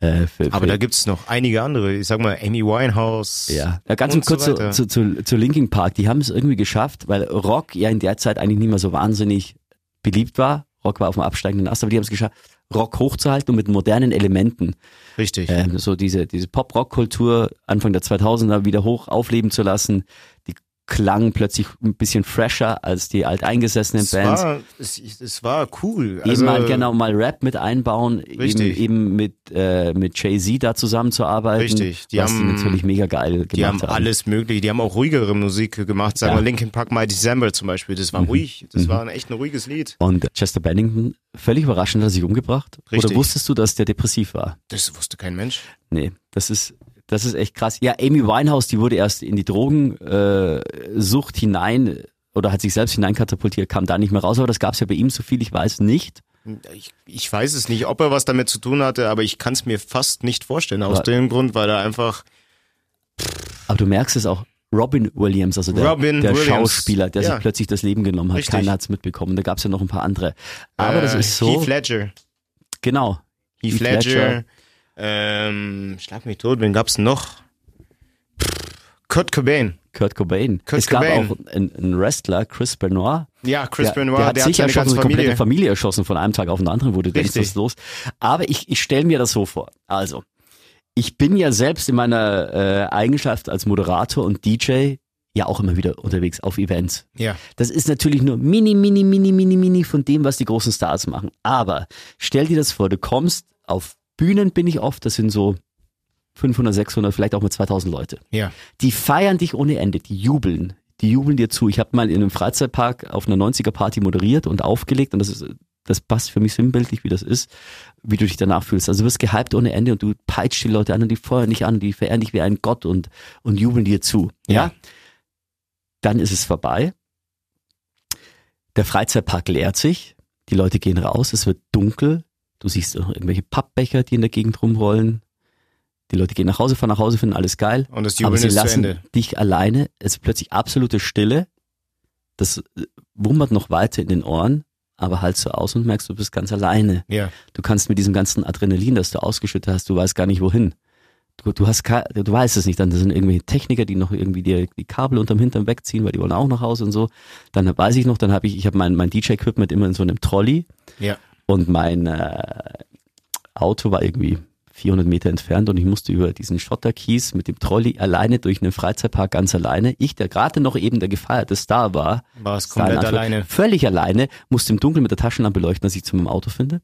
Äh, für, Aber für, da gibt's noch einige andere. Ich sag mal, Amy Winehouse. Ja, ja ganz und kurz so zu, zu, zu, zu Linkin Park. Die haben es irgendwie geschafft, weil Rock ja in der Zeit eigentlich nicht mehr so wahnsinnig beliebt war. Rock war auf dem absteigenden Ast, aber die haben es geschafft, Rock hochzuhalten und mit modernen Elementen Richtig. ähm, so diese, diese Pop-Rock-Kultur Anfang der 2000er wieder hoch aufleben zu lassen. Klang plötzlich ein bisschen fresher als die alteingesessenen es, Bands. war, es, es war cool. Eben Also, mal genau mal Rap mit einbauen, eben, Richtig. eben mit, äh, mit Jay-Z da zusammenzuarbeiten. Richtig. Die was haben- die natürlich mega geil gemacht Die haben alles mögliche, die haben auch ruhigere Musik gemacht. Sagen Ja. wir Linkin Park My December zum Beispiel, das war ruhig. Das war ein echt ein ruhiges Lied. Und Chester Bennington, völlig überraschend, hat er sich umgebracht. Richtig. Oder wusstest du, dass der depressiv war? Das wusste kein Mensch. Nee, das ist, das ist echt krass. Ja, Amy Winehouse, die wurde erst in die Drogensucht äh, hinein oder hat sich selbst hineinkatapultiert, kam da nicht mehr raus, aber das gab's ja bei ihm, so viel ich weiß, nicht. Ich, ich weiß es nicht, ob er was damit zu tun hatte, aber ich kann es mir fast nicht vorstellen. Aus Aber- dem Grund, weil er einfach Aber du merkst es auch, Robin Williams, also der, der Williams, Schauspieler, der ja. sich plötzlich das Leben genommen hat, Richtig. keiner hat's mitbekommen. Da gab's ja noch ein paar andere. Aber das äh, ist so, Heath Ledger. genau. Heath, Heath Ledger. Ledger. Ähm, schlag mich tot, wen gab's noch? Kurt Cobain. Kurt Cobain. Kurt es gab Cobain. auch einen, Wrestler, Chris Benoit, Ja, Chris der, Benoit, der hat der sich hat erschossen, ganze eine komplette Familie. Familie erschossen von einem Tag auf den anderen, du denkst, was ist los? Aber ich, ich stelle mir das so vor. Also, ich bin ja selbst in meiner äh, Eigenschaft als Moderator und DJ ja auch immer wieder unterwegs auf Events. Ja, Das ist natürlich nur mini, mini, mini, mini, mini von dem, was die großen Stars machen. Aber stell dir das vor, du kommst auf Bühnen, bin ich oft, das sind so 500, 600, vielleicht auch mal 2000 Leute. ja. Die feiern dich ohne Ende, die jubeln. Die jubeln dir zu. Ich habe mal in einem Freizeitpark auf einer 90er Party moderiert und aufgelegt und das ist das passt für mich sinnbildlich, wie das ist, wie du dich danach fühlst. Also du wirst gehypt ohne Ende und du peitscht die Leute an und die feuern dich an, die verehren dich wie ein Gott und, und jubeln dir zu. Ja. Ja. Dann ist es vorbei. Der Freizeitpark leert sich, die Leute gehen raus, es wird dunkel, du siehst noch irgendwelche Pappbecher, die in der Gegend rumrollen. Die Leute gehen nach Hause, fahren nach Hause, finden alles geil. Und das Aber Jubeln sie ist zu lassen dich alleine. Es ist plötzlich absolute Stille. Das äh, wummert noch weiter in den Ohren, aber halt so aus und merkst, du bist ganz alleine. Ja, Du kannst mit diesem ganzen Adrenalin, das du ausgeschüttet hast, du weißt gar nicht wohin. Du, du hast du weißt es nicht. Dann sind irgendwelche Techniker, die noch irgendwie dir die Kabel unterm Hintern wegziehen, weil die wollen auch nach Hause und so. Dann weiß ich noch, dann habe ich, ich habe mein, mein DJ-Equipment immer in so einem Trolley ja. Und mein äh, Auto war irgendwie 400 Meter entfernt und ich musste über diesen Schotterkies mit dem Trolley alleine durch einen Freizeitpark ganz alleine. Ich, der gerade noch eben der gefeierte Star war, War es komplett alleine. völlig alleine, musste im Dunkeln mit der Taschenlampe leuchten, dass ich zu meinem Auto finde.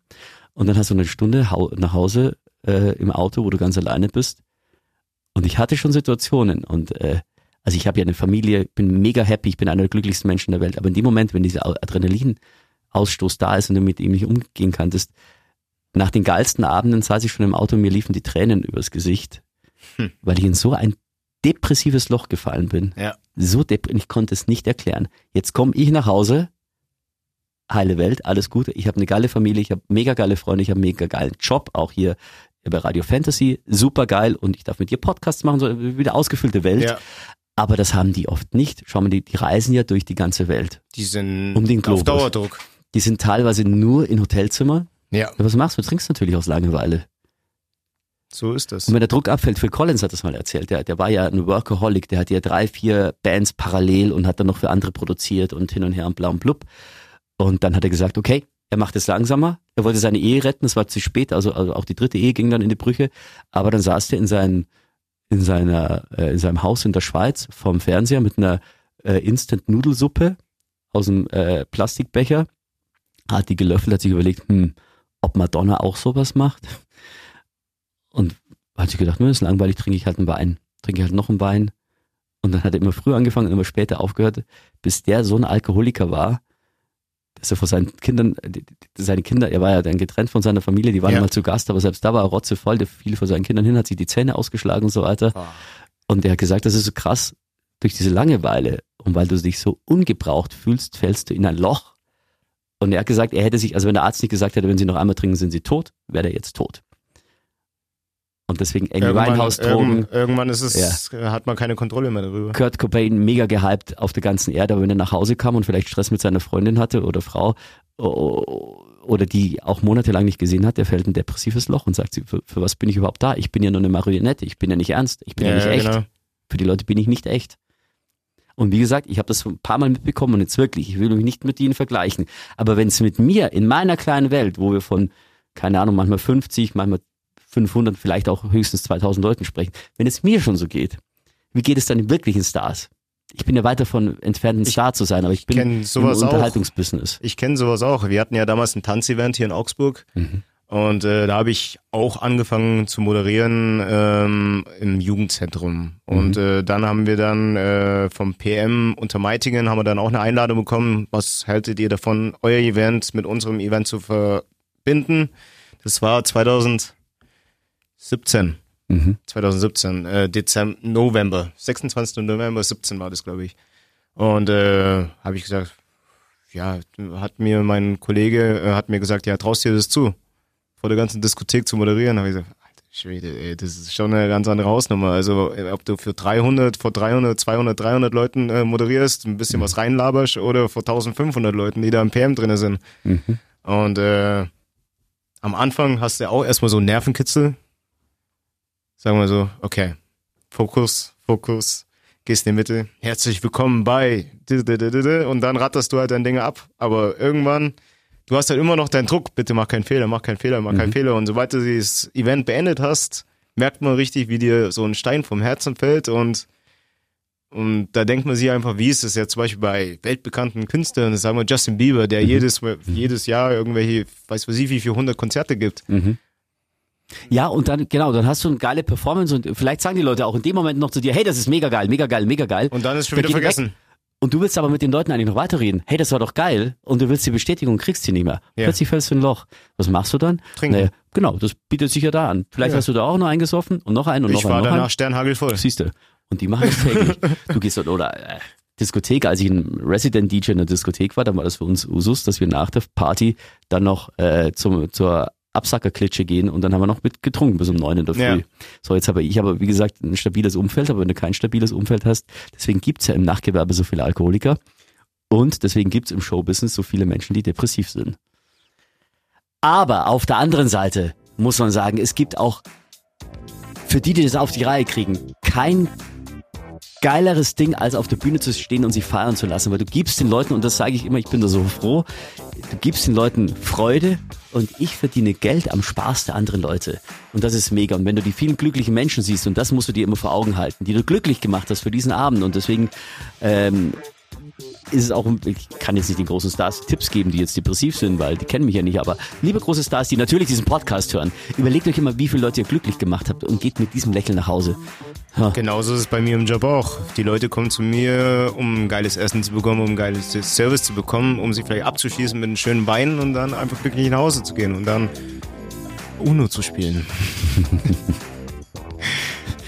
Und dann hast du eine Stunde nach Hause äh, im Auto, wo du ganz alleine bist. Und ich hatte schon Situationen und äh, also ich habe ja eine Familie, bin mega happy, ich bin einer der glücklichsten Menschen der Welt. Aber in dem Moment, wenn dieser Adrenalinausstoß da ist und du mit ihm nicht umgehen kannst, nach den geilsten Abenden saß ich schon im Auto und mir liefen die Tränen übers Gesicht, Hm. weil ich in so ein depressives Loch gefallen bin. Ja. so deprimierend, ich konnte es nicht erklären. Jetzt komme ich nach Hause, heile Welt, alles Gute. Ich habe eine geile Familie, ich habe mega geile Freunde, ich habe einen mega geilen Job, auch hier bei Radio Fantasy, super geil und ich darf mit dir Podcasts machen, so wieder ausgefüllte Welt. Ja. Aber das haben die oft nicht. Schau mal, die, die reisen ja durch die ganze Welt. Die sind Um den auf Globus. Dauerdruck. Die sind teilweise nur in Hotelzimmern. Ja, Was machst du? Du trinkst natürlich aus Langeweile. so ist das. Und wenn der Druck abfällt, Phil Collins hat das mal erzählt, der, der war ja ein Workaholic, der hat ja drei, vier Bands parallel und hat dann noch für andere produziert und hin und her und bla und blub. Und dann hat er gesagt, okay, er macht es langsamer, er wollte seine Ehe retten, es war zu spät, also, also auch die dritte Ehe ging dann in die Brüche, aber dann saß er in, seinen, in, seiner, äh, in seinem Haus in der Schweiz vorm Fernseher mit einer äh, Instant-Nudelsuppe aus dem äh, Plastikbecher, hat die gelöffelt, hat sich überlegt, hm, ob Madonna auch sowas macht. Und hat sich gedacht, nur ist langweilig, trinke ich halt einen Wein. Trinke ich halt noch einen Wein. Und dann hat er immer früher angefangen und immer später aufgehört, bis der so ein Alkoholiker war, dass er vor seinen Kindern, seine Kinder, er war ja dann getrennt von seiner Familie, die waren Ja. mal zu Gast, aber selbst da war er rotzevoll, der fiel vor seinen Kindern hin, hat sich die Zähne ausgeschlagen und so weiter. Ah. Und er hat gesagt, das ist so krass, durch diese Langeweile und weil du dich so ungebraucht fühlst, fällst du in ein Loch. Und er hat gesagt, er hätte sich, also wenn der Arzt nicht gesagt hätte, wenn sie noch einmal trinken, sind sie tot, wäre er jetzt tot. Und deswegen Amy Irgendwann, Winehouse-Drogen, irgend- irgendwann ist es, hat man keine Kontrolle mehr darüber. Kurt Cobain mega gehypt auf der ganzen Erde, aber wenn er nach Hause kam und vielleicht Stress mit seiner Freundin hatte oder Frau oder die auch monatelang nicht gesehen hat, der fällt in ein depressives Loch und sagt, für, für was bin ich überhaupt da? Ich bin ja nur eine Marionette, ich bin ja nicht ernst, ich bin ja, nicht echt. genau. Für die Leute bin ich nicht echt. Und wie gesagt, ich habe das ein paar Mal mitbekommen und jetzt wirklich, ich will mich nicht mit ihnen vergleichen. Aber wenn es mit mir in meiner kleinen Welt, wo wir von, keine Ahnung, manchmal 50, manchmal 500, vielleicht auch höchstens 2000 Leuten sprechen, wenn es mir schon so geht, wie geht es dann den wirklichen Stars? Ich bin ja weit davon entfernt, ein Star zu sein, aber ich bin kenn im sowas auch. Unterhaltungsbusiness. Ich kenne sowas auch. Wir hatten ja damals ein Tanzevent hier in Augsburg. Und äh, da habe ich auch angefangen zu moderieren ähm, im Jugendzentrum. Und äh, dann haben wir dann äh, vom PM unter Meitingen haben wir dann auch eine Einladung bekommen. Was haltet ihr davon, euer Event mit unserem Event zu verbinden? Das war 2017. Mhm. 2017, äh, Dezember, November, 26. November 17 war das, glaube ich. Und äh, habe ich gesagt, ja, hat mir mein Kollege äh, hat mir gesagt, ja, traust dir das zu, vor der ganzen Diskothek zu moderieren? Habe ich gesagt, alter Schwede, ey, das ist schon eine ganz andere Hausnummer. Also äh, ob du für 300, vor 300, 200, 300 Leuten äh, moderierst, ein bisschen was reinlaberst oder vor 1500 Leuten, die da im PM drinne sind. Und äh, am Anfang hast du auch erstmal so einen Nervenkitzel. Sagen wir so, okay, Fokus, Fokus, gehst in die Mitte, herzlich willkommen bei und dann ratterst du halt dein Ding ab. Aber irgendwann, du hast halt immer noch deinen Druck, bitte mach keinen Fehler, mach keinen Fehler, mach keinen Fehler. Und sobald du dieses Event beendet hast, merkt man richtig, wie dir so ein Stein vom Herzen fällt und und da denkt man sich einfach, wie ist es ja zum Beispiel bei weltbekannten Künstlern, sagen wir Justin Bieber, der jedes, jedes Jahr irgendwelche, weiß was ich, wie viele hundert Konzerte gibt. Ja, und dann, genau, dann hast du eine geile Performance und vielleicht sagen die Leute auch in dem Moment noch zu dir, hey, das ist mega geil, mega geil, mega geil. Und dann ist schon Der wieder geht weg. Und du willst aber mit den Leuten eigentlich noch weiterreden. Hey, das war doch geil. Und du willst die Bestätigung, kriegst sie nicht mehr. Ja. Plötzlich fällst du in ein Loch. Was machst du dann? Trinken. Naja, genau, das bietet sich ja da an. Vielleicht Ja. hast du da auch noch eingesoffen und noch einen und Ich noch einen, war noch danach einen. sternhagelvoll. Siehst du. Und die machen das täglich. du gehst dort, oder äh, Diskothek, als ich ein Resident-DJ in der Diskothek war, dann war das für uns Usus, dass wir nach der Party dann noch äh, zum, zur Absackerklitsche gehen und dann haben wir noch mit getrunken bis um neun in der Früh. Ja. So, jetzt habe ich aber, wie gesagt, ein stabiles Umfeld, aber wenn du kein stabiles Umfeld hast, deswegen gibt's ja im Nachtgewerbe so viele Alkoholiker und deswegen gibt's im Showbusiness so viele Menschen, die depressiv sind. Aber auf der anderen Seite muss man sagen, es gibt auch für die, die das auf die Reihe kriegen, kein geileres Ding, als auf der Bühne zu stehen und sie feiern zu lassen, weil du gibst den Leuten, und das sage ich immer, ich bin da so froh, du gibst den Leuten Freude und ich verdiene Geld am Spaß der anderen Leute. Und das ist mega. Und wenn du die vielen glücklichen Menschen siehst, und das musst du dir immer vor Augen halten, die du glücklich gemacht hast für diesen Abend, und deswegen ähm, ist es auch, ich kann jetzt nicht den großen Stars Tipps geben, die jetzt depressiv sind, weil die kennen mich ja nicht, aber liebe große Stars, die natürlich diesen Podcast hören, überlegt euch immer, wie viele Leute ihr glücklich gemacht habt und geht mit diesem Lächeln nach Hause. Genauso ist es bei mir im Job auch. Die Leute kommen zu mir, um geiles Essen zu bekommen, um geiles Service zu bekommen, um sich vielleicht abzuschließen mit einem schönen Wein und dann einfach glücklich nach Hause zu gehen und dann Uno zu spielen.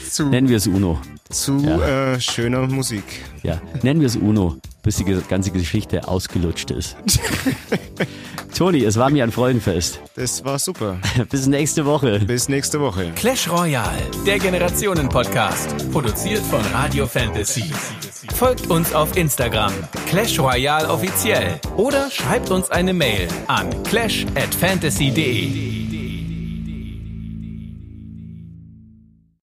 zu, Nennen wir es Uno. Zu Ja. äh, schöner Musik. Ja, nennen wir es Uno, bis die ganze Geschichte ausgelutscht ist. Toni, es war mir ein Freudenfest. Das war super. Bis nächste Woche. Bis nächste Woche. Clash Royale, der Generationen-Podcast. Produziert von Radio Fantasy. Folgt uns auf Instagram, Clash Royale offiziell. Oder schreibt uns eine Mail an clash at fantasy.de.